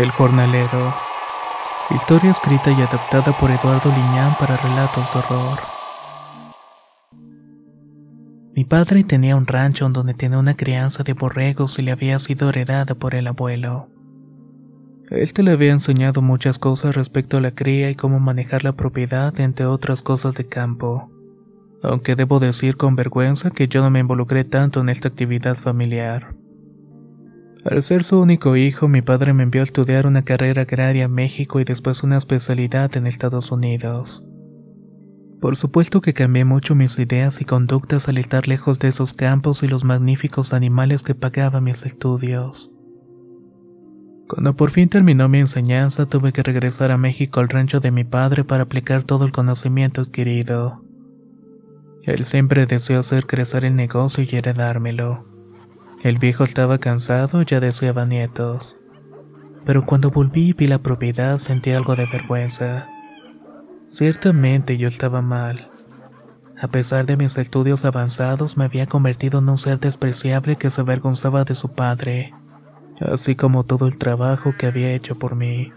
El jornalero. Historia escrita y adaptada por Eduardo Liñán para relatos de horror. Mi padre tenía un rancho donde tenía una crianza de borregos y le había sido heredada por el abuelo. Este le había enseñado muchas cosas respecto a la cría y cómo manejar la propiedad, entre otras cosas de campo. Aunque debo decir con vergüenza que yo no me involucré tanto en esta actividad familiar. Al ser su único hijo, mi padre me envió a estudiar una carrera agraria en México y después una especialidad en Estados Unidos. Por supuesto que cambié mucho mis ideas y conductas al estar lejos de esos campos y los magníficos animales que pagaban mis estudios. Cuando por fin terminó mi enseñanza, tuve que regresar a México al rancho de mi padre para aplicar todo el conocimiento adquirido. Él siempre deseó hacer crecer el negocio y heredármelo. El viejo estaba cansado y ya deseaba nietos. Pero cuando volví y vi la propiedad sentí algo de vergüenza. Ciertamente yo estaba mal. A pesar de mis estudios avanzados me había convertido en un ser despreciable que se avergonzaba de su padre, así como todo el trabajo que había hecho por mí.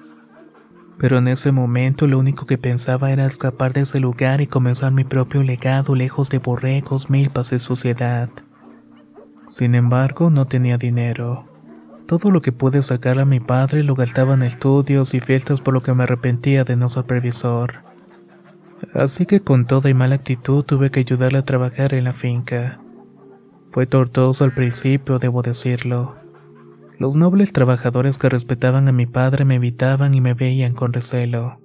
Pero en ese momento lo único que pensaba era escapar de ese lugar y comenzar mi propio legado lejos de borregos, milpas y suciedad. Sin embargo, no tenía dinero. Todo lo que pude sacar a mi padre lo gastaba en estudios y fiestas por lo que me arrepentía de no ser previsor. Así que con toda y mala actitud tuve que ayudarle a trabajar en la finca. Fue tortuoso al principio, debo decirlo. Los nobles trabajadores que respetaban a mi padre me evitaban y me veían con recelo.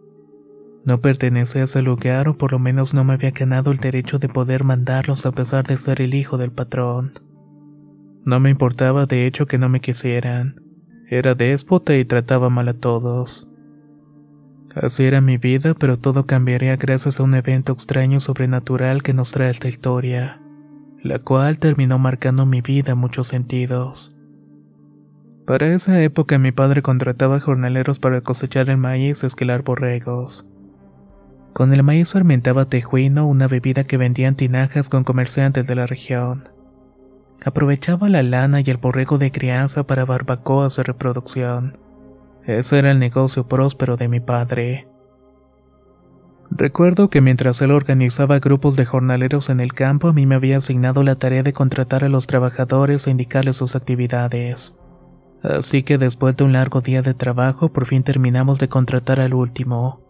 No pertenecía a ese lugar o por lo menos no me había ganado el derecho de poder mandarlos a pesar de ser el hijo del patrón. No me importaba de hecho que no me quisieran. Era déspota y trataba mal a todos. Así era mi vida, pero todo cambiaría gracias a un evento extraño sobrenatural que nos trae esta historia, la cual terminó marcando mi vida en muchos sentidos. Para esa época mi padre contrataba jornaleros para cosechar el maíz y esquilar borregos. Con el maíz fermentaba tejuino, una bebida que vendían tinajas con comerciantes de la región. Aprovechaba la lana y el borrego de crianza para barbacoas de reproducción. Ese era el negocio próspero de mi padre. Recuerdo que mientras él organizaba grupos de jornaleros en el campo, a mí me había asignado la tarea de contratar a los trabajadores e indicarles sus actividades. Así que después de un largo día de trabajo, por fin terminamos de contratar al último.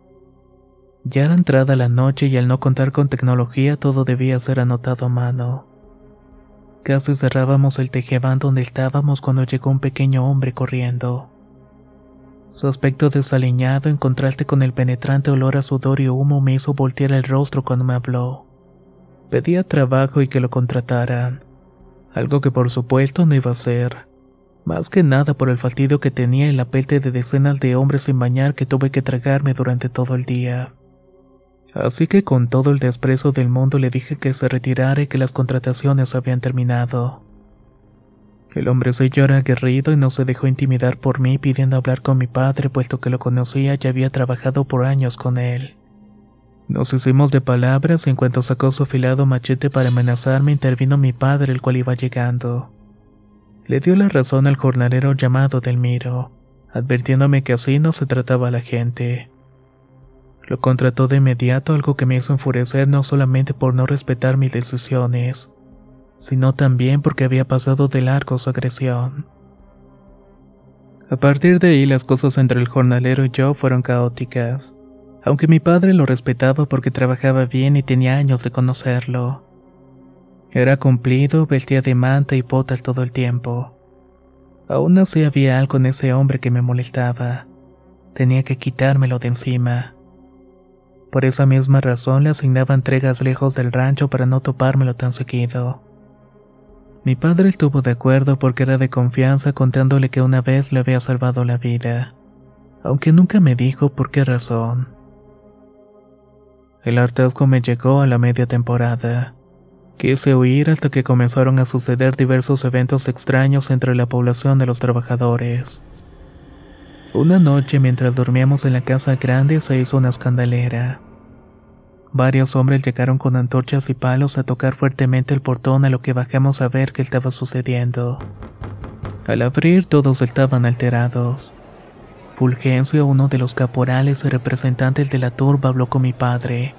Ya era entrada la noche y al no contar con tecnología todo debía ser anotado a mano. Casi cerrábamos el tejebán donde estábamos cuando llegó un pequeño hombre corriendo. Su aspecto desaliñado en contraste con el penetrante olor a sudor y humo me hizo voltear el rostro cuando me habló. Pedía trabajo y que lo contrataran, algo que por supuesto no iba a hacer. más que nada por el fastidio que tenía y la pelte de decenas de hombres sin bañar que tuve que tragarme durante todo el día. Así que con todo el desprecio del mundo le dije que se retirara y que las contrataciones habían terminado. El hombrecillo era aguerrido y no se dejó intimidar por mí pidiendo hablar con mi padre puesto que lo conocía y había trabajado por años con él. Nos hicimos de palabras y en cuanto sacó su afilado machete para amenazarme intervino mi padre el cual iba llegando. Le dio la razón al jornalero llamado Delmiro, advirtiéndome que así no se trataba a la gente. Lo contrató de inmediato, algo que me hizo enfurecer no solamente por no respetar mis decisiones, sino también porque había pasado de largo su agresión. A partir de ahí las cosas entre el jornalero y yo fueron caóticas, aunque mi padre lo respetaba porque trabajaba bien y tenía años de conocerlo. Era cumplido, vestía de manta y botas todo el tiempo. Aún así había algo en ese hombre que me molestaba. Tenía que quitármelo de encima. Por esa misma razón le asignaba entregas lejos del rancho para no topármelo tan seguido. Mi padre estuvo de acuerdo porque era de confianza contándole que una vez le había salvado la vida, aunque nunca me dijo por qué razón. El hartazgo me llegó a la media temporada. Quise huir hasta que comenzaron a suceder diversos eventos extraños entre la población de los trabajadores. Una noche mientras dormíamos en la casa grande se hizo una escandalera. Varios hombres llegaron con antorchas y palos a tocar fuertemente el portón a lo que bajamos a ver qué estaba sucediendo. Al abrir todos estaban alterados. Fulgencio, uno de los caporales y representantes de la turba, habló con mi padre,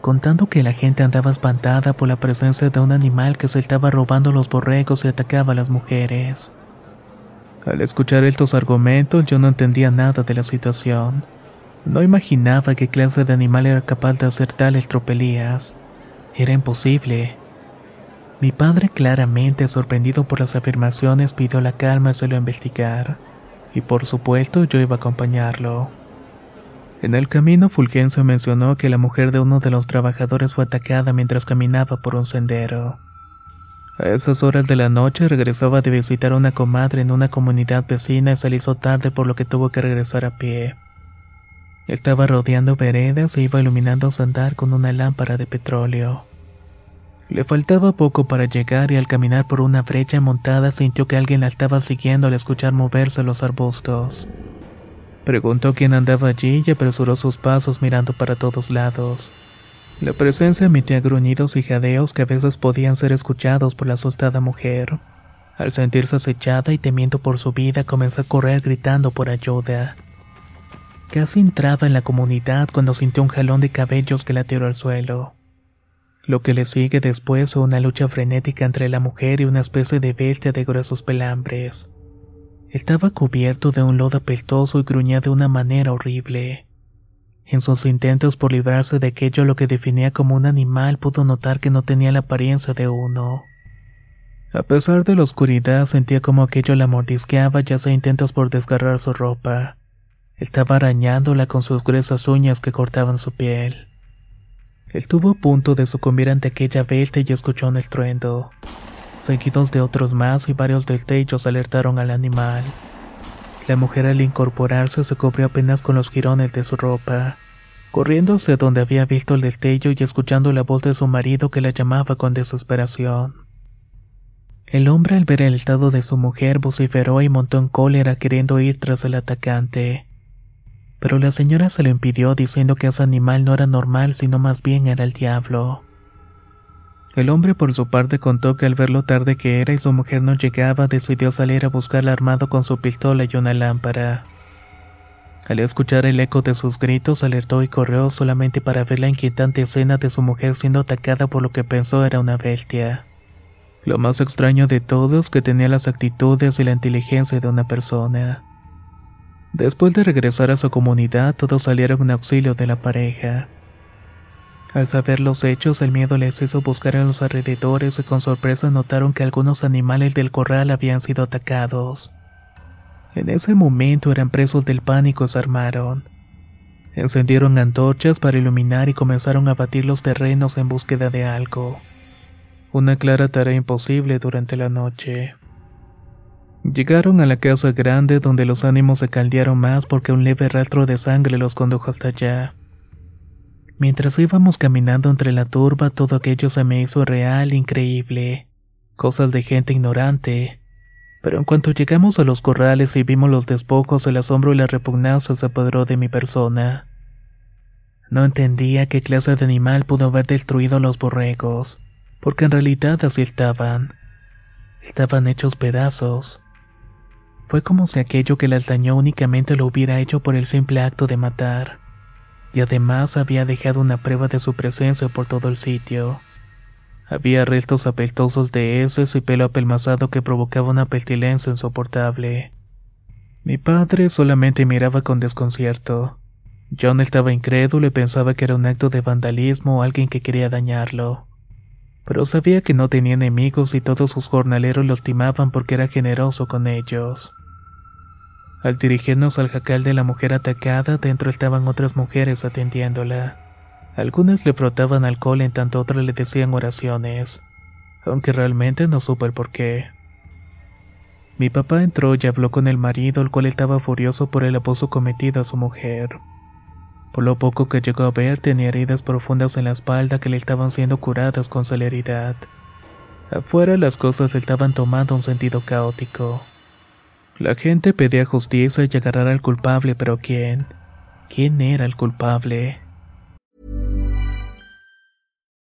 contando que la gente andaba espantada por la presencia de un animal que se estaba robando los borregos y atacaba a las mujeres. Al escuchar estos argumentos yo no entendía nada de la situación. No imaginaba qué clase de animal era capaz de hacer tales tropelías. Era imposible. Mi padre, claramente sorprendido por las afirmaciones, pidió la calma y se lo investigar. Y por supuesto yo iba a acompañarlo. En el camino Fulgencio mencionó que la mujer de uno de los trabajadores fue atacada mientras caminaba por un sendero. A esas horas de la noche regresaba de visitar a una comadre en una comunidad vecina y se le hizo tarde por lo que tuvo que regresar a pie. Estaba rodeando veredas e iba iluminando su andar con una lámpara de petróleo. Le faltaba poco para llegar y al caminar por una brecha montada sintió que alguien la estaba siguiendo al escuchar moverse los arbustos. Preguntó quién andaba allí y apresuró sus pasos mirando para todos lados. La presencia emitía gruñidos y jadeos que a veces podían ser escuchados por la asustada mujer. Al sentirse acechada y temiendo por su vida, comenzó a correr gritando por ayuda. Casi entraba en la comunidad cuando sintió un jalón de cabellos que la tiró al suelo. Lo que le sigue después fue una lucha frenética entre la mujer y una especie de bestia de gruesos pelambres. Estaba cubierto de un lodo apestoso y gruñía de una manera horrible. En sus intentos por librarse de aquello lo que definía como un animal pudo notar que no tenía la apariencia de uno. A pesar de la oscuridad sentía como aquello la mordisqueaba y hacía intentos por desgarrar su ropa. Estaba arañándola con sus gruesas uñas que cortaban su piel. Estuvo a punto de sucumbir ante aquella bestia y escuchó un estruendo. Seguidos de otros más y varios destellos alertaron al animal. La mujer al incorporarse se cubrió apenas con los jirones de su ropa, corriendo hacia donde había visto el destello y escuchando la voz de su marido que la llamaba con desesperación. El hombre al ver el estado de su mujer vociferó y montó en cólera queriendo ir tras el atacante. Pero la señora se lo impidió diciendo que ese animal no era normal sino más bien era el diablo. El hombre por su parte contó que al ver lo tarde que era y su mujer no llegaba, decidió salir a buscarla armado con su pistola y una lámpara. Al escuchar el eco de sus gritos, alertó y corrió solamente para ver la inquietante escena de su mujer siendo atacada por lo que pensó era una bestia. Lo más extraño de todo es que tenía las actitudes y la inteligencia de una persona. Después de regresar a su comunidad, todos salieron en auxilio de la pareja. Al saber los hechos, el miedo les hizo buscar en los alrededores y con sorpresa notaron que algunos animales del corral habían sido atacados. En ese momento eran presos del pánico y se armaron. Encendieron antorchas para iluminar y comenzaron a batir los terrenos en búsqueda de algo. Una clara tarea imposible durante la noche. Llegaron a la casa grande donde los ánimos se caldearon más porque un leve rastro de sangre los condujo hasta allá. Mientras íbamos caminando entre la turba, todo aquello se me hizo real, increíble. Cosas de gente ignorante. Pero en cuanto llegamos a los corrales y vimos los despojos, el asombro y la repugnancia se apoderó de mi persona. No entendía qué clase de animal pudo haber destruido los borregos, porque en realidad así estaban. Estaban hechos pedazos. Fue como si aquello que las dañó únicamente lo hubiera hecho por el simple acto de matar y además había dejado una prueba de su presencia por todo el sitio. Había restos apeltosos de heces y pelo apelmazado que provocaba una pestilencia insoportable. Mi padre solamente miraba con desconcierto. John estaba incrédulo y pensaba que era un acto de vandalismo o alguien que quería dañarlo. Pero sabía que no tenía enemigos y todos sus jornaleros lo estimaban porque era generoso con ellos. Al dirigirnos al jacal de la mujer atacada, dentro estaban otras mujeres atendiéndola. Algunas le frotaban alcohol en tanto otras le decían oraciones, aunque realmente no supe el por qué. Mi papá entró y habló con el marido, el cual estaba furioso por el abuso cometido a su mujer. Por lo poco que llegó a ver, tenía heridas profundas en la espalda que le estaban siendo curadas con celeridad. Afuera las cosas estaban tomando un sentido caótico. La gente pedía justicia y agarrar al culpable, pero ¿quién? ¿Quién era el culpable?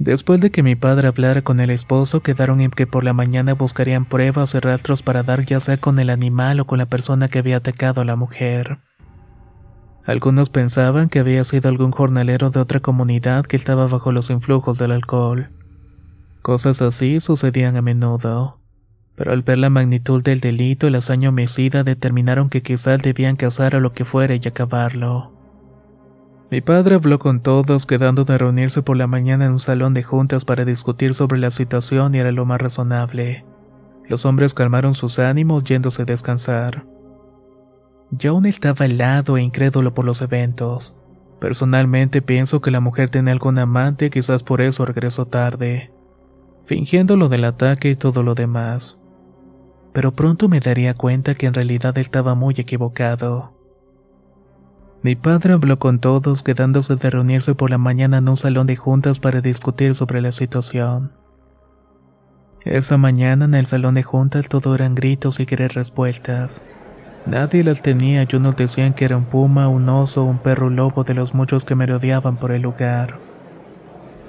Después de que mi padre hablara con el esposo, quedaron en que por la mañana buscarían pruebas y rastros para dar ya sea con el animal o con la persona que había atacado a la mujer. Algunos pensaban que había sido algún jornalero de otra comunidad que estaba bajo los influjos del alcohol. Cosas así sucedían a menudo. Pero al ver la magnitud del delito y la hazaña homicida determinaron que quizás debían cazar a lo que fuera y acabarlo. Mi padre habló con todos, quedando de reunirse por la mañana en un salón de juntas para discutir sobre la situación y era lo más razonable. Los hombres calmaron sus ánimos yéndose a descansar. Yo aún estaba helado e incrédulo por los eventos. Personalmente pienso que la mujer tenía algún amante quizás por eso regresó tarde, fingiendo lo del ataque y todo lo demás. Pero pronto me daría cuenta que en realidad estaba muy equivocado. Mi padre habló con todos, quedándose de reunirse por la mañana en un salón de juntas para discutir sobre la situación. Esa mañana en el salón de juntas todo eran gritos y querer respuestas. Nadie las tenía y unos decían que era un puma, un oso, un perro lobo de los muchos que merodeaban por el lugar.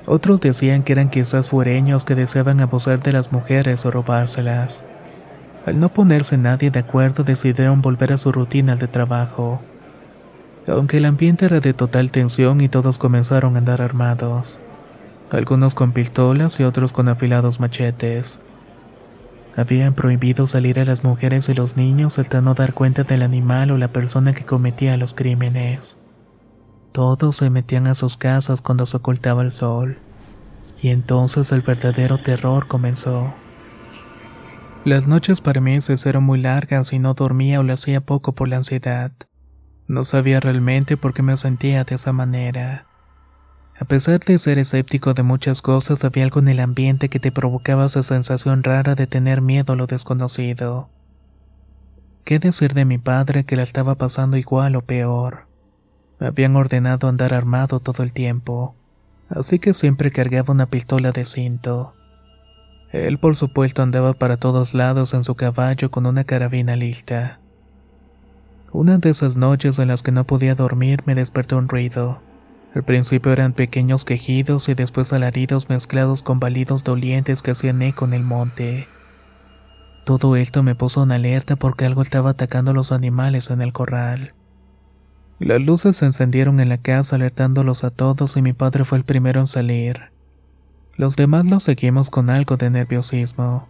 Otros decían que eran quizás fuereños que deseaban abusar de las mujeres o robárselas. Al no ponerse nadie de acuerdo decidieron volver a su rutina de trabajo aunque el ambiente era de total tensión y todos comenzaron a andar armados, algunos con pistolas y otros con afilados machetes. Habían prohibido salir a las mujeres y los niños hasta no dar cuenta del animal o la persona que cometía los crímenes. Todos se metían a sus casas cuando se ocultaba el sol, y entonces el verdadero terror comenzó. Las noches para mí se eran muy largas y no dormía o lo hacía poco por la ansiedad. No sabía realmente por qué me sentía de esa manera. A pesar de ser escéptico de muchas cosas, había algo en el ambiente que te provocaba esa sensación rara de tener miedo a lo desconocido. ¿Qué decir de mi padre que la estaba pasando igual o peor? Me habían ordenado andar armado todo el tiempo, así que siempre cargaba una pistola de cinto. Él por supuesto andaba para todos lados en su caballo con una carabina lista. Una de esas noches en las que no podía dormir me despertó un ruido. Al principio eran pequeños quejidos y después alaridos mezclados con balidos dolientes que hacían eco en el monte. Todo esto me puso en alerta porque algo estaba atacando a los animales en el corral. Las luces se encendieron en la casa alertándolos a todos y mi padre fue el primero en salir. Los demás los seguimos con algo de nerviosismo.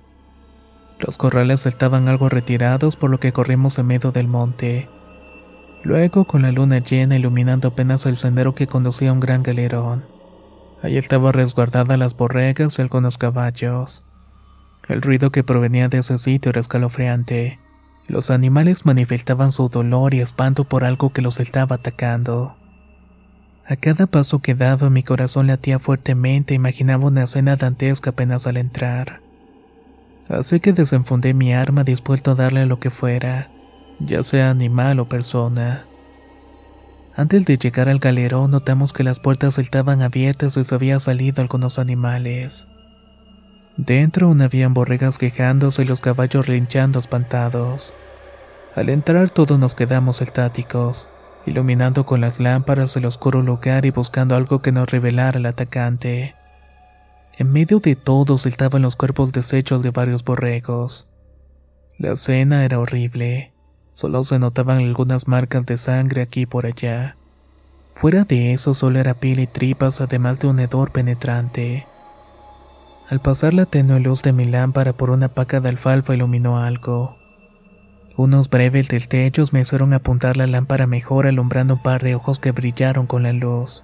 Los corrales estaban algo retirados por lo que corrimos en medio del monte. Luego, con la luna llena iluminando apenas el sendero que conducía a un gran galerón. Ahí estaba resguardada las borregas y algunos caballos. El ruido que provenía de ese sitio era escalofriante. Los animales manifestaban su dolor y espanto por algo que los estaba atacando. A cada paso que daba mi corazón latía fuertemente imaginaba una escena dantesca apenas al entrar. Así que desenfundé mi arma dispuesto a darle lo que fuera ya sea animal o persona. Antes de llegar al galerón notamos que las puertas estaban abiertas y se había salido algunos animales. Dentro aún habían borregas quejándose y los caballos rinchando espantados. Al entrar todos nos quedamos estáticos, iluminando con las lámparas el oscuro lugar y buscando algo que nos revelara al atacante. En medio de todos estaban los cuerpos deshechos de varios borregos. La escena era horrible. Solo se notaban algunas marcas de sangre aquí y por allá. Fuera de eso solo era piel y tripas además de un hedor penetrante. Al pasar la tenue luz de mi lámpara por una paca de alfalfa iluminó algo. Unos breves destellos me hicieron apuntar la lámpara mejor alumbrando un par de ojos que brillaron con la luz.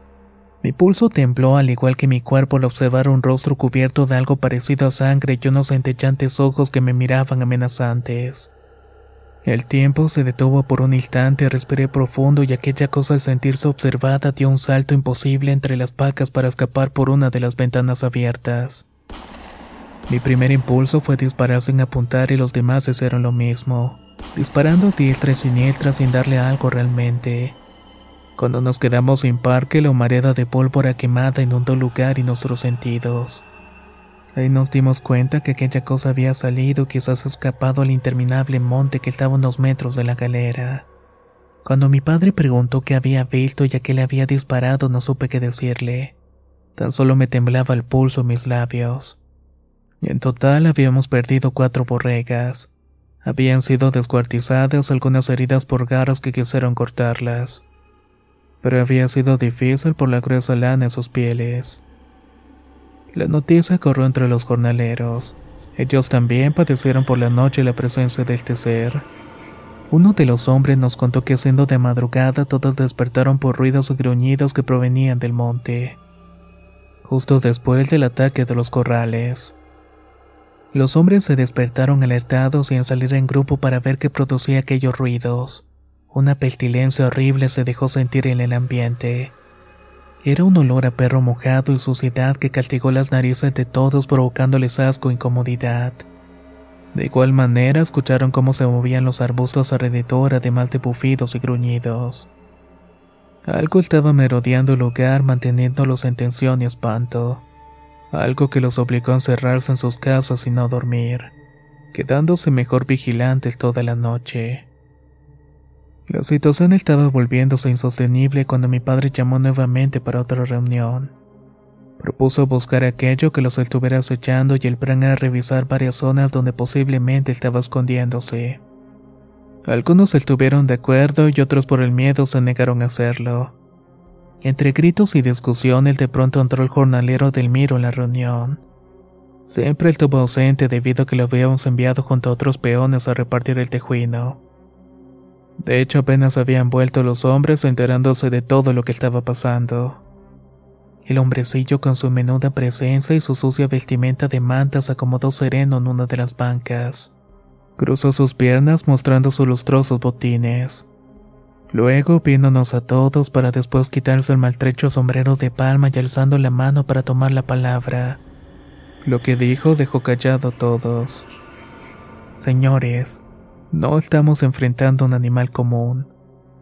Mi pulso tembló al igual que mi cuerpo al observar un rostro cubierto de algo parecido a sangre y unos entechantes ojos que me miraban amenazantes. El tiempo se detuvo por un instante, respiré profundo y aquella cosa al sentirse observada dio un salto imposible entre las pacas para escapar por una de las ventanas abiertas. Mi primer impulso fue disparar sin apuntar y los demás hicieron lo mismo, disparando diestra y siniestra sin darle algo realmente. Cuando nos quedamos sin parque, la humareda de pólvora quemada inundó el lugar y nuestros sentidos. Ahí nos dimos cuenta que aquella cosa había salido quizás escapado al interminable monte que estaba a unos metros de la galera. Cuando mi padre preguntó qué había visto y a qué le había disparado no supe qué decirle. Tan solo me temblaba el pulso en mis labios. En total habíamos perdido cuatro borregas. Habían sido descuartizadas algunas heridas por garras que quisieron cortarlas. Pero había sido difícil por la gruesa lana en sus pieles. La noticia corrió entre los jornaleros. Ellos también padecieron por la noche la presencia de este ser. Uno de los hombres nos contó que siendo de madrugada todos despertaron por ruidos y gruñidos que provenían del monte, justo después del ataque de los corrales. Los hombres se despertaron alertados y en salir en grupo para ver qué producía aquellos ruidos. Una pestilencia horrible se dejó sentir en el ambiente. Era un olor a perro mojado y suciedad que castigó las narices de todos provocándoles asco e incomodidad. De igual manera escucharon cómo se movían los arbustos alrededor además de bufidos y gruñidos. Algo estaba merodeando el lugar manteniéndolos en tensión y espanto. Algo que los obligó a encerrarse en sus casas y no dormir, quedándose mejor vigilantes toda la noche. La situación estaba volviéndose insostenible cuando mi padre llamó nuevamente para otra reunión. Propuso buscar aquello que los estuviera acechando y el plan era revisar varias zonas donde posiblemente estaba escondiéndose. Algunos estuvieron de acuerdo y otros por el miedo se negaron a hacerlo. Entre gritos y discusiones de pronto entró el jornalero del Miro en la reunión. Siempre estuvo ausente debido a que lo habíamos enviado junto a otros peones a repartir el tejuino. De hecho, apenas habían vuelto los hombres enterándose de todo lo que estaba pasando. El hombrecillo con su menuda presencia y su sucia vestimenta de manta se acomodó sereno en una de las bancas. Cruzó sus piernas mostrando sus lustrosos botines. Luego viéndonos a todos para después quitarse el maltrecho sombrero de palma y alzando la mano para tomar la palabra. Lo que dijo dejó callado a todos. Señores, no estamos enfrentando a un animal común.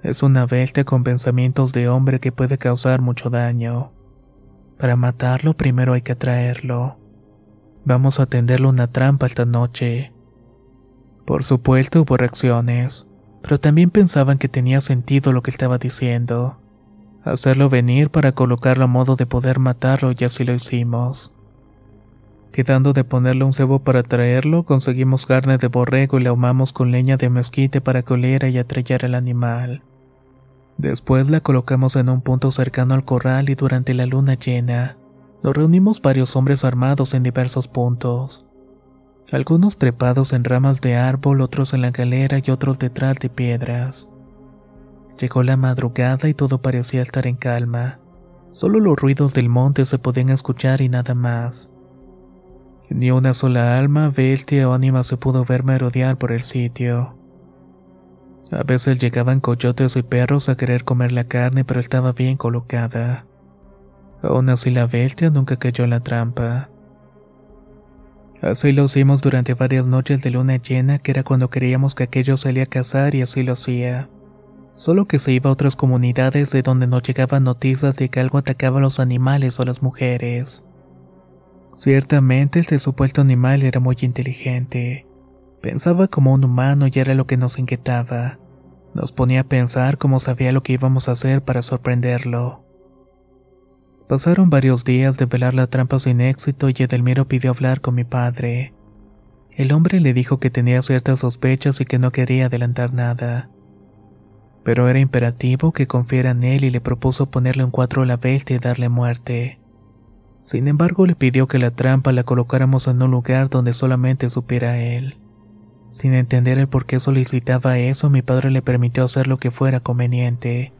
Es una bestia con pensamientos de hombre que puede causar mucho daño. Para matarlo primero hay que atraerlo. Vamos a tenderle una trampa esta noche. Por supuesto hubo reacciones pero también pensaban que tenía sentido lo que estaba diciendo. Hacerlo venir para colocarlo a modo de poder matarlo y así lo hicimos. Quedando de ponerle un cebo para traerlo, conseguimos carne de borrego y la ahumamos con leña de mezquite para que oliera y atrayera al animal. Después la colocamos en un punto cercano al corral y durante la luna llena, nos reunimos varios hombres armados en diversos puntos algunos trepados en ramas de árbol, otros en la galera y otros detrás de piedras. Llegó la madrugada y todo parecía estar en calma. Solo los ruidos del monte se podían escuchar y nada más. Ni una sola alma, bestia o ánima se pudo ver merodear por el sitio. A veces llegaban coyotes y perros a querer comer la carne, pero estaba bien colocada. Aún así la bestia nunca cayó en la trampa. Así lo hicimos durante varias noches de luna llena, que era cuando creíamos que aquello salía a cazar y así lo hacía. Solo que se iba a otras comunidades de donde nos llegaban noticias de que algo atacaba a los animales o las mujeres. Ciertamente este supuesto animal era muy inteligente. Pensaba como un humano y era lo que nos inquietaba. Nos ponía a pensar cómo sabía lo que íbamos a hacer para sorprenderlo. Pasaron varios días de velar la trampa sin éxito y Edelmiro pidió hablar con mi padre. El hombre le dijo que tenía ciertas sospechas y que no quería adelantar nada. Pero era imperativo que confiara en él y le propuso ponerle un cuatro a la bestia y darle muerte. Sin embargo, le pidió que la trampa la colocáramos en un lugar donde solamente supiera él. Sin entender el por qué solicitaba eso, mi padre le permitió hacer lo que fuera conveniente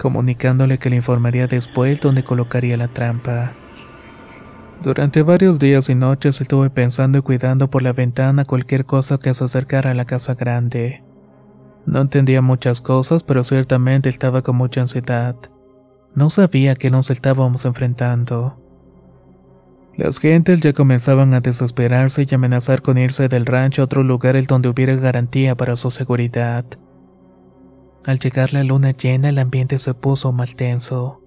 comunicándole que le informaría después dónde colocaría la trampa. Durante varios días y noches estuve pensando y cuidando por la ventana cualquier cosa que se acercara a la casa grande. No entendía muchas cosas, pero ciertamente estaba con mucha ansiedad. No sabía que nos estábamos enfrentando. Las gentes ya comenzaban a desesperarse y amenazar con irse del rancho a otro lugar el donde hubiera garantía para su seguridad. Al llegar la luna llena el ambiente se puso más tenso.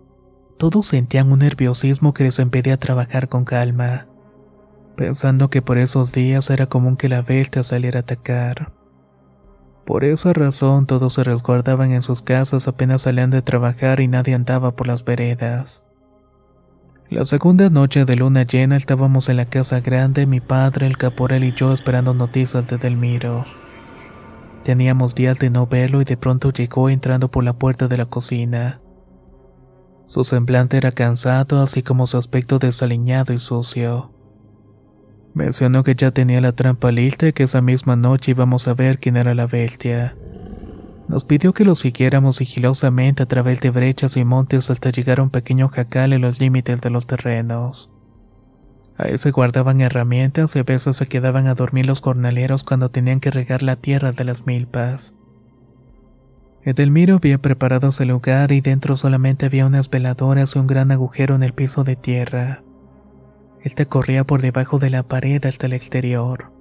Todos sentían un nerviosismo que les impedía trabajar con calma, pensando que por esos días era común que la bestia saliera a atacar. Por esa razón todos se resguardaban en sus casas apenas salían de trabajar y nadie andaba por las veredas. La segunda noche de luna llena estábamos en la casa grande, mi padre, el caporal y yo esperando noticias de Delmiro. Teníamos días de no verlo y de pronto llegó entrando por la puerta de la cocina. Su semblante era cansado, así como su aspecto desaliñado y sucio. Mencionó que ya tenía la trampa lista y que esa misma noche íbamos a ver quién era la bestia. Nos pidió que lo siguiéramos sigilosamente a través de brechas y montes hasta llegar a un pequeño jacal en los límites de los terrenos. Ahí se guardaban herramientas y a veces se quedaban a dormir los jornaleros cuando tenían que regar la tierra de las milpas. Edelmiro había preparado ese lugar y dentro solamente había unas veladoras y un gran agujero en el piso de tierra. Este corría por debajo de la pared hasta el exterior.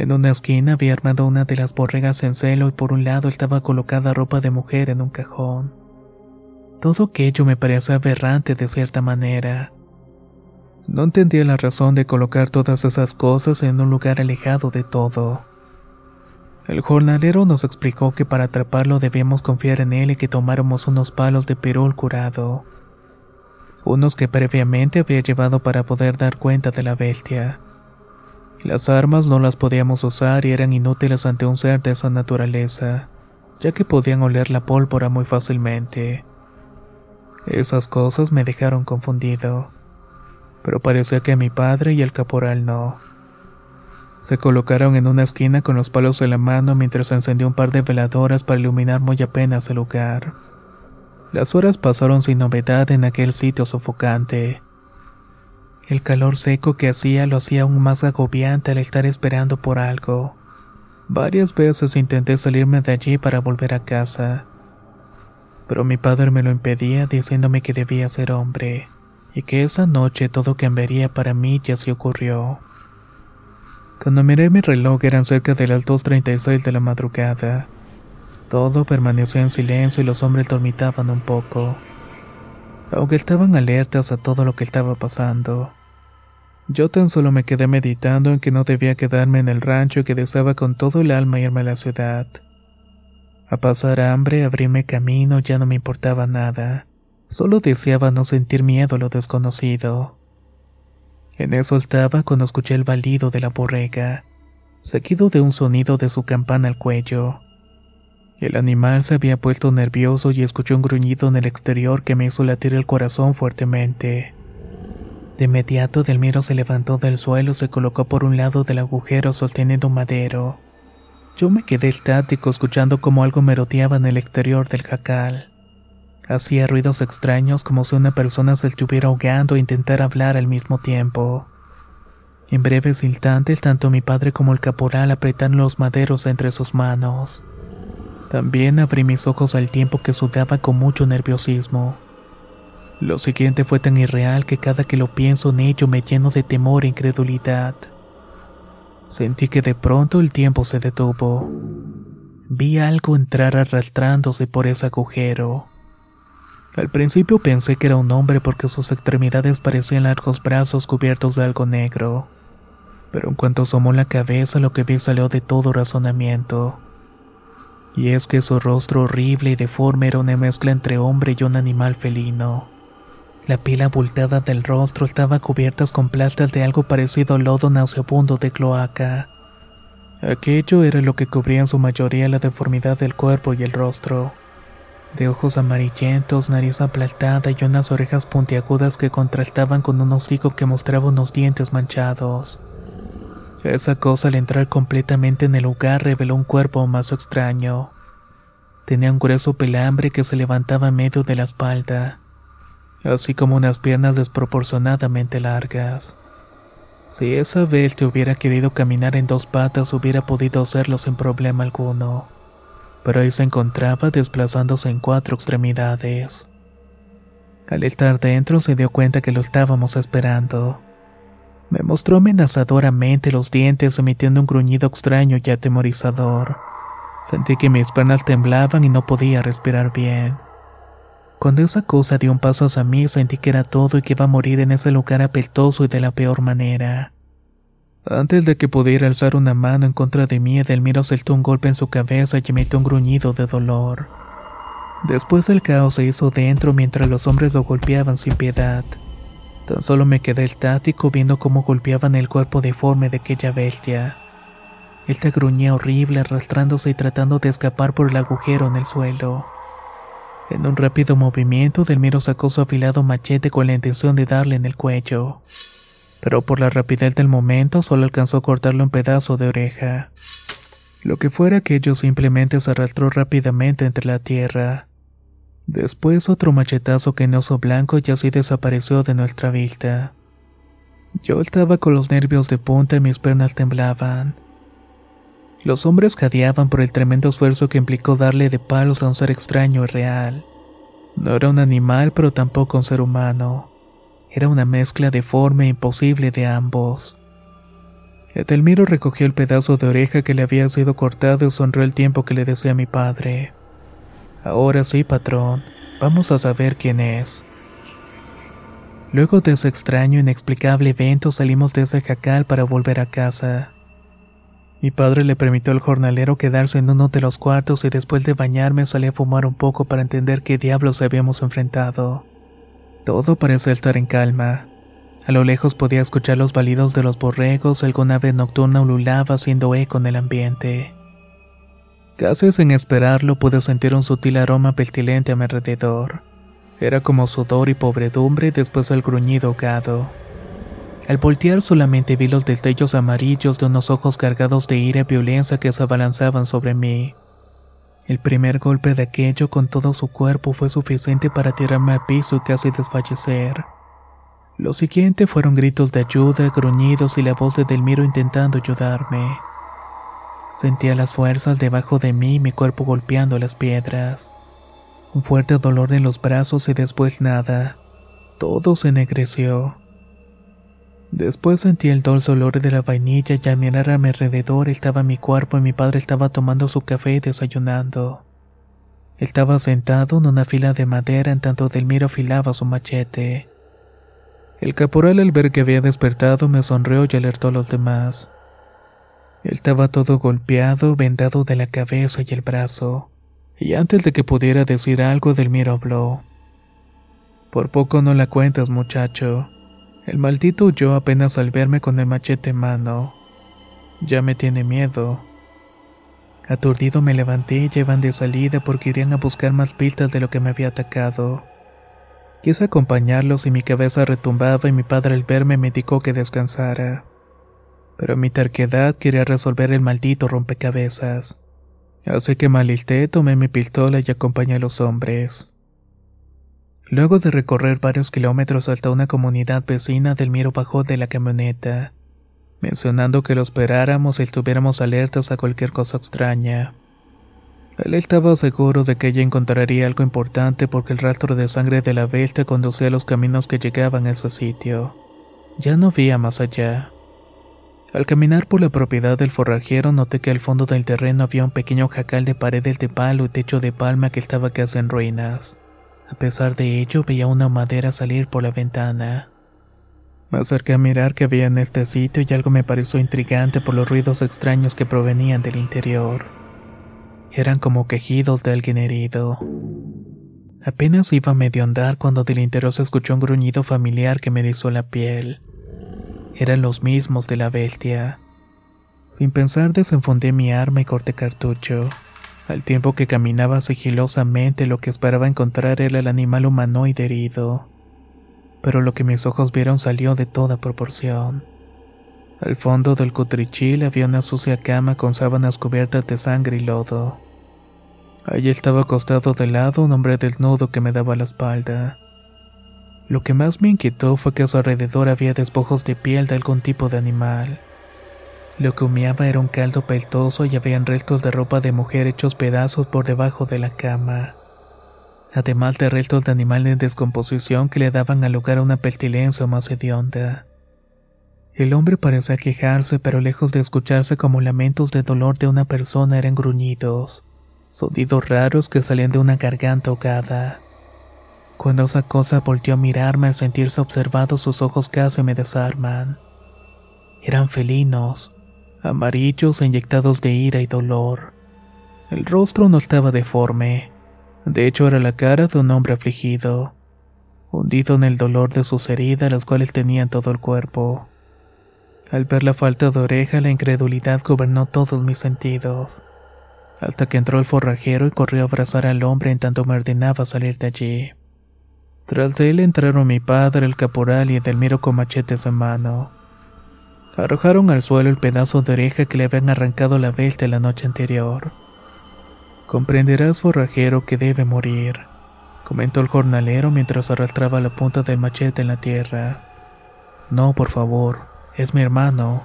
En una esquina había armado una de las borregas en celo y por un lado estaba colocada ropa de mujer en un cajón. Todo aquello me pareció aberrante de cierta manera. No entendía la razón de colocar todas esas cosas en un lugar alejado de todo. El jornalero nos explicó que para atraparlo debíamos confiar en él y que tomáramos unos palos de perol curado. Unos que previamente había llevado para poder dar cuenta de la bestia. Las armas no las podíamos usar y eran inútiles ante un ser de esa naturaleza, ya que podían oler la pólvora muy fácilmente. Esas cosas me dejaron confundido pero parecía que mi padre y el caporal no. Se colocaron en una esquina con los palos en la mano mientras encendió un par de veladoras para iluminar muy apenas el lugar. Las horas pasaron sin novedad en aquel sitio sofocante. El calor seco que hacía lo hacía aún más agobiante al estar esperando por algo. Varias veces intenté salirme de allí para volver a casa, pero mi padre me lo impedía diciéndome que debía ser hombre, y que esa noche todo cambiaría para mí y así ocurrió. Cuando miré mi reloj eran cerca de las 2.36 de la madrugada. Todo permaneció en silencio y los hombres dormitaban un poco, aunque estaban alertas a todo lo que estaba pasando. Yo tan solo me quedé meditando en que no debía quedarme en el rancho y que deseaba con todo el alma irme a la ciudad. A pasar hambre, abrirme camino, ya no me importaba nada. Solo deseaba no sentir miedo a lo desconocido. En eso estaba cuando escuché el balido de la borrega, seguido de un sonido de su campana al cuello. El animal se había puesto nervioso y escuché un gruñido en el exterior que me hizo latir el corazón fuertemente. De inmediato Delmiro se levantó del suelo y se colocó por un lado del agujero sosteniendo un madero. Yo me quedé estático escuchando como algo merodeaba en el exterior del jacal. Hacía ruidos extraños como si una persona se estuviera ahogando e intentara hablar al mismo tiempo. En breves instantes tanto mi padre como el caporal apretaron los maderos entre sus manos. También abrí mis ojos al tiempo que sudaba con mucho nerviosismo. Lo siguiente fue tan irreal que cada que lo pienso en ello me lleno de temor e incredulidad. Sentí que de pronto el tiempo se detuvo. Vi algo entrar arrastrándose por ese agujero. Al principio pensé que era un hombre porque sus extremidades parecían largos brazos cubiertos de algo negro. Pero en cuanto asomó la cabeza lo que vi salió de todo razonamiento. Y es que su rostro horrible y deforme era una mezcla entre hombre y un animal felino. La piel abultada del rostro estaba cubierta con plastas de algo parecido al lodo nauseabundo de cloaca. Aquello era lo que cubría en su mayoría la deformidad del cuerpo y el rostro. De ojos amarillentos, nariz aplastada y unas orejas puntiagudas que contrastaban con un hocico que mostraba unos dientes manchados. Esa cosa al entrar completamente en el lugar reveló un cuerpo más extraño. Tenía un grueso pelambre que se levantaba medio de la espalda, así como unas piernas desproporcionadamente largas. Si esa bestia hubiera querido caminar en dos patas hubiera podido hacerlo sin problema alguno, pero ahí se encontraba desplazándose en cuatro extremidades. Al estar dentro se dio cuenta que lo estábamos esperando. Me mostró amenazadoramente los dientes emitiendo un gruñido extraño y atemorizador. Sentí que mis piernas temblaban y no podía respirar bien. Cuando esa cosa dio un paso hacia mí sentí que era todo y que iba a morir en ese lugar apestoso y de la peor manera. Antes de que pudiera alzar una mano en contra de mí, Edelmiro soltó un golpe en su cabeza y emitió un gruñido de dolor. Después el caos se hizo dentro mientras los hombres lo golpeaban sin piedad. Tan solo me quedé estático viendo cómo golpeaban el cuerpo deforme de aquella bestia. Esta gruñía horrible arrastrándose y tratando de escapar por el agujero en el suelo. En un rápido movimiento, Delmiro sacó su afilado machete con la intención de darle en el cuello. Pero por la rapidez del momento solo alcanzó a cortarle un pedazo de oreja. Lo que fuera aquello simplemente se arrastró rápidamente entre la tierra. Después otro machetazo que oso blanco y así desapareció de nuestra vista. Yo estaba con los nervios de punta y mis piernas temblaban. Los hombres jadeaban por el tremendo esfuerzo que implicó darle de palos a un ser extraño y real. No era un animal, pero tampoco un ser humano. Era una mezcla deforme e imposible de ambos. Edelmiro recogió el pedazo de oreja que le había sido cortado y sonrió el tiempo que le decía a mi padre. Ahora sí, patrón, vamos a saber quién es. Luego de ese extraño e inexplicable evento salimos de ese jacal para volver a casa. Mi padre le permitió al jornalero quedarse en uno de los cuartos y después de bañarme salí a fumar un poco para entender qué diablos habíamos enfrentado. Todo parecía estar en calma. A lo lejos podía escuchar los balidos de los borregos, alguna ave nocturna ululaba haciendo eco en el ambiente. Casi sin esperarlo pude sentir un sutil aroma pestilente a mi alrededor. Era como sudor y pobredumbre después del gruñido ahogado. Al voltear solamente vi los destellos amarillos de unos ojos cargados de ira y violencia que se abalanzaban sobre mí. El primer golpe de aquello con todo su cuerpo fue suficiente para tirarme al piso y casi desfallecer. Lo siguiente fueron gritos de ayuda, gruñidos y la voz de Delmiro intentando ayudarme. Sentía las fuerzas debajo de mí y mi cuerpo golpeando las piedras. Un fuerte dolor en los brazos y después nada. Todo se ennegreció. Después sentí el dulce olor de la vainilla y al mirar a mi alrededor estaba mi cuerpo y mi padre estaba tomando su café y desayunando. Estaba sentado en una fila de madera en tanto Delmiro afilaba su machete. El caporal al ver que había despertado me sonrió y alertó a los demás. Estaba todo golpeado, vendado de la cabeza y el brazo, y antes de que pudiera decir algo Delmiro habló. Por poco no la cuentas, muchacho. El maldito huyó apenas al verme con el machete en mano. Ya me tiene miedo. Aturdido me levanté y llevan de salida porque irían a buscar más pistas de lo que me había atacado. Quise acompañarlos y mi cabeza retumbaba y mi padre al verme me indicó que descansara. Pero mi terquedad quería resolver el maldito rompecabezas. Así que me tomé mi pistola y acompañé a los hombres. Luego de recorrer varios kilómetros hasta una comunidad vecina, Delmiro bajó de la camioneta, mencionando que lo esperáramos y estuviéramos alertas a cualquier cosa extraña. Él estaba seguro de que ella encontraría algo importante porque el rastro de sangre de la bestia conducía a los caminos que llegaban a ese sitio. Ya no había más allá. Al caminar por la propiedad del forrajero noté que al fondo del terreno había un pequeño jacal de paredes de palo y techo de palma que estaba casi en ruinas. A pesar de ello veía una madera salir por la ventana. Me acerqué a mirar qué había en este sitio y algo me pareció intrigante por los ruidos extraños que provenían del interior. Eran como quejidos de alguien herido. Apenas iba a medio andar cuando del interior se escuchó un gruñido familiar que me erizó la piel. Eran los mismos de la bestia. Sin pensar desenfundé mi arma y corté cartucho. Al tiempo que caminaba sigilosamente lo que esperaba encontrar era el animal humanoide herido. Pero lo que mis ojos vieron salió de toda proporción. Al fondo del cutrichil había una sucia cama con sábanas cubiertas de sangre y lodo. Allí estaba acostado de lado un hombre desnudo que me daba la espalda. Lo que más me inquietó fue que a su alrededor había despojos de piel de algún tipo de animal. Lo que humeaba era un caldo peltoso y habían restos de ropa de mujer hechos pedazos por debajo de la cama. Además de restos de animal en descomposición que le daban al lugar una pestilencia más hedionda. El hombre parecía quejarse, pero lejos de escucharse como lamentos de dolor de una persona eran gruñidos, sonidos raros que salían de una garganta ahogada. Cuando esa cosa volteó a mirarme al sentirse observado, sus ojos casi me desarman. Eran felinos, amarillos e inyectados de ira y dolor. El rostro no estaba deforme, de hecho era la cara de un hombre afligido, hundido en el dolor de sus heridas, las cuales tenían todo el cuerpo. Al ver la falta de oreja, la incredulidad gobernó todos mis sentidos. Hasta que entró el forrajero y corrió a abrazar al hombre en tanto me ordenaba salir de allí. Tras de él entraron mi padre, el caporal y Edelmiro con machetes en mano. Arrojaron al suelo el pedazo de oreja que le habían arrancado la bestia la noche anterior. Comprenderás, forrajero, que debe morir, comentó el jornalero mientras arrastraba la punta del machete en la tierra. No, por favor, es mi hermano,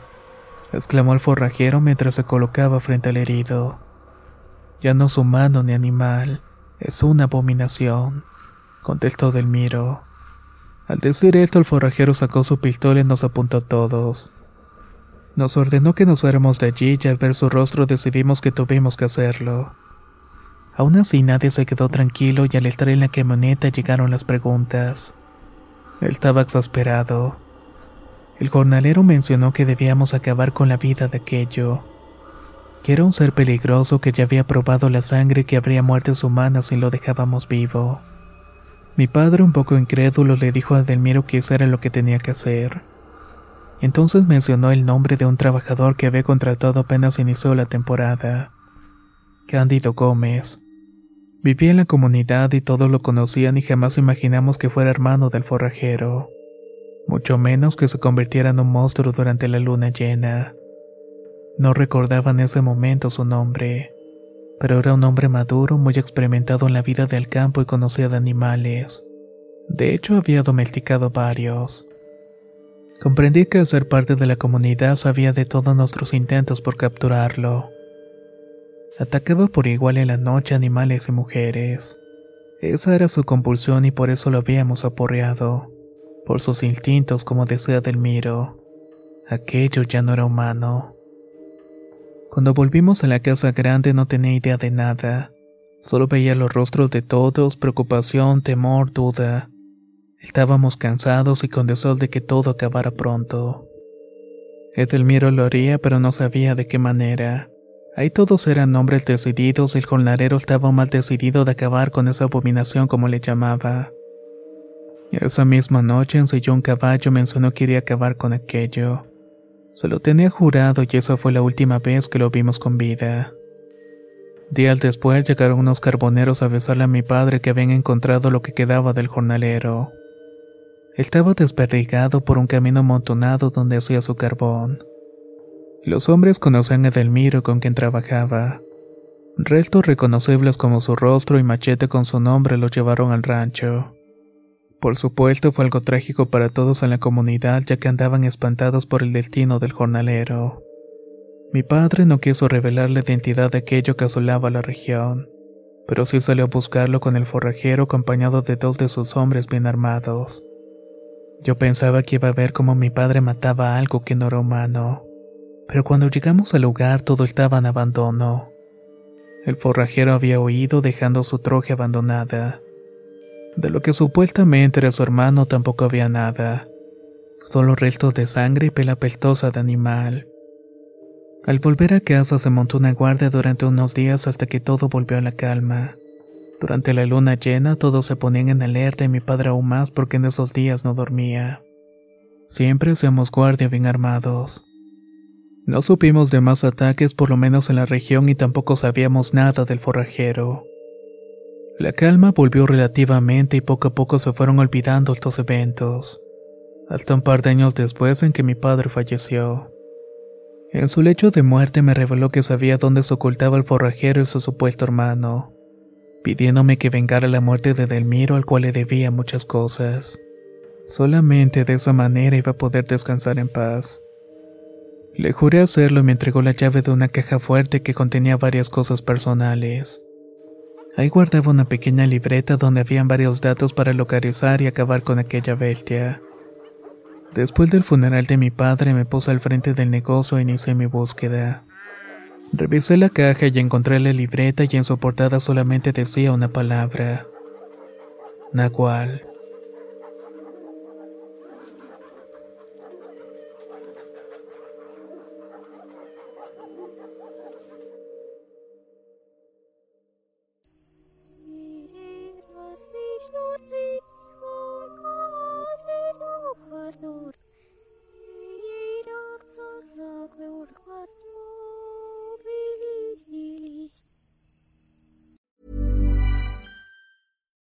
exclamó el forrajero mientras se colocaba frente al herido. Ya no es humano ni animal, es una abominación, contestó Delmiro. Al decir esto, el forrajero sacó su pistola y nos apuntó a todos. Nos ordenó que nos fuéramos de allí y al ver su rostro decidimos que tuvimos que hacerlo. Aún así nadie se quedó tranquilo y al estar en la camioneta llegaron las preguntas. Él estaba exasperado. El jornalero mencionó que debíamos acabar con la vida de aquello, que era un ser peligroso que ya había probado la sangre que habría muertes humanas si lo dejábamos vivo. Mi padre, un poco incrédulo, le dijo a Delmiro que eso era lo que tenía que hacer. Entonces mencionó el nombre de un trabajador que había contratado apenas inició la temporada. Cándido Gómez. Vivía en la comunidad y todos lo conocían y jamás imaginamos que fuera hermano del forrajero mucho menos que se convirtiera en un monstruo durante la luna llena. No recordaba en ese momento su nombre, pero era un hombre maduro, muy experimentado en la vida del campo y conocía de animales. De hecho, había domesticado varios. Comprendí que ser parte de la comunidad sabía de todos nuestros intentos por capturarlo. Atacaba por igual en la noche animales y mujeres. Esa era su compulsión y por eso lo habíamos aporreado. Por sus instintos, como decía Delmiro. Aquello ya no era humano. Cuando volvimos a la casa grande no tenía idea de nada. Solo veía los rostros de todos, preocupación, temor, duda. Estábamos cansados y con deseo de que todo acabara pronto. Edelmiro lo haría, pero no sabía de qué manera. Ahí todos eran hombres decididos y el jornalero estaba mal decidido de acabar con esa abominación como le llamaba. Esa misma noche ensilló un caballo mencionó que quería acabar con aquello. Se lo tenía jurado y esa fue la última vez que lo vimos con vida. Días después llegaron unos carboneros a besarle a mi padre que habían encontrado lo que quedaba del jornalero. Estaba desperdigado por un camino amontonado donde hacía su carbón. Los hombres conocían a Edelmiro con quien trabajaba. Restos reconocibles como su rostro y machete con su nombre lo llevaron al rancho. Por supuesto fue algo trágico para todos en la comunidad ya que andaban espantados por el destino del jornalero. Mi padre no quiso revelar la identidad de aquello que asolaba la región, pero sí salió a buscarlo con el forrajero acompañado de dos de sus hombres bien armados. Yo pensaba que iba a ver cómo mi padre mataba algo que no era humano, pero cuando llegamos al lugar todo estaba en abandono. El forrajero había huido dejando su troje abandonada. De lo que supuestamente era su hermano tampoco había nada, solo restos de sangre y pela peltosa de animal. Al volver a casa se montó una guardia durante unos días hasta que todo volvió a la calma. Durante la luna llena todos se ponían en alerta y mi padre aún más porque en esos días no dormía. Siempre hacíamos guardia bien armados. No supimos de más ataques por lo menos en la región y tampoco sabíamos nada del forrajero. La calma volvió relativamente y poco a poco se fueron olvidando estos eventos, hasta un par de años después en que mi padre falleció. En su lecho de muerte me reveló que sabía dónde se ocultaba el forrajero y su supuesto hermano, pidiéndome que vengara la muerte de Delmiro al cual le debía muchas cosas. Solamente de esa manera iba a poder descansar en paz. Le juré hacerlo y me entregó la llave de una caja fuerte que contenía varias cosas personales. Ahí guardaba una pequeña libreta donde habían varios datos para localizar y acabar con aquella bestia. Después del funeral de mi padre me puse al frente del negocio e inicié mi búsqueda. Revisé la caja y encontré la libreta y en su portada solamente decía una palabra. Nahual.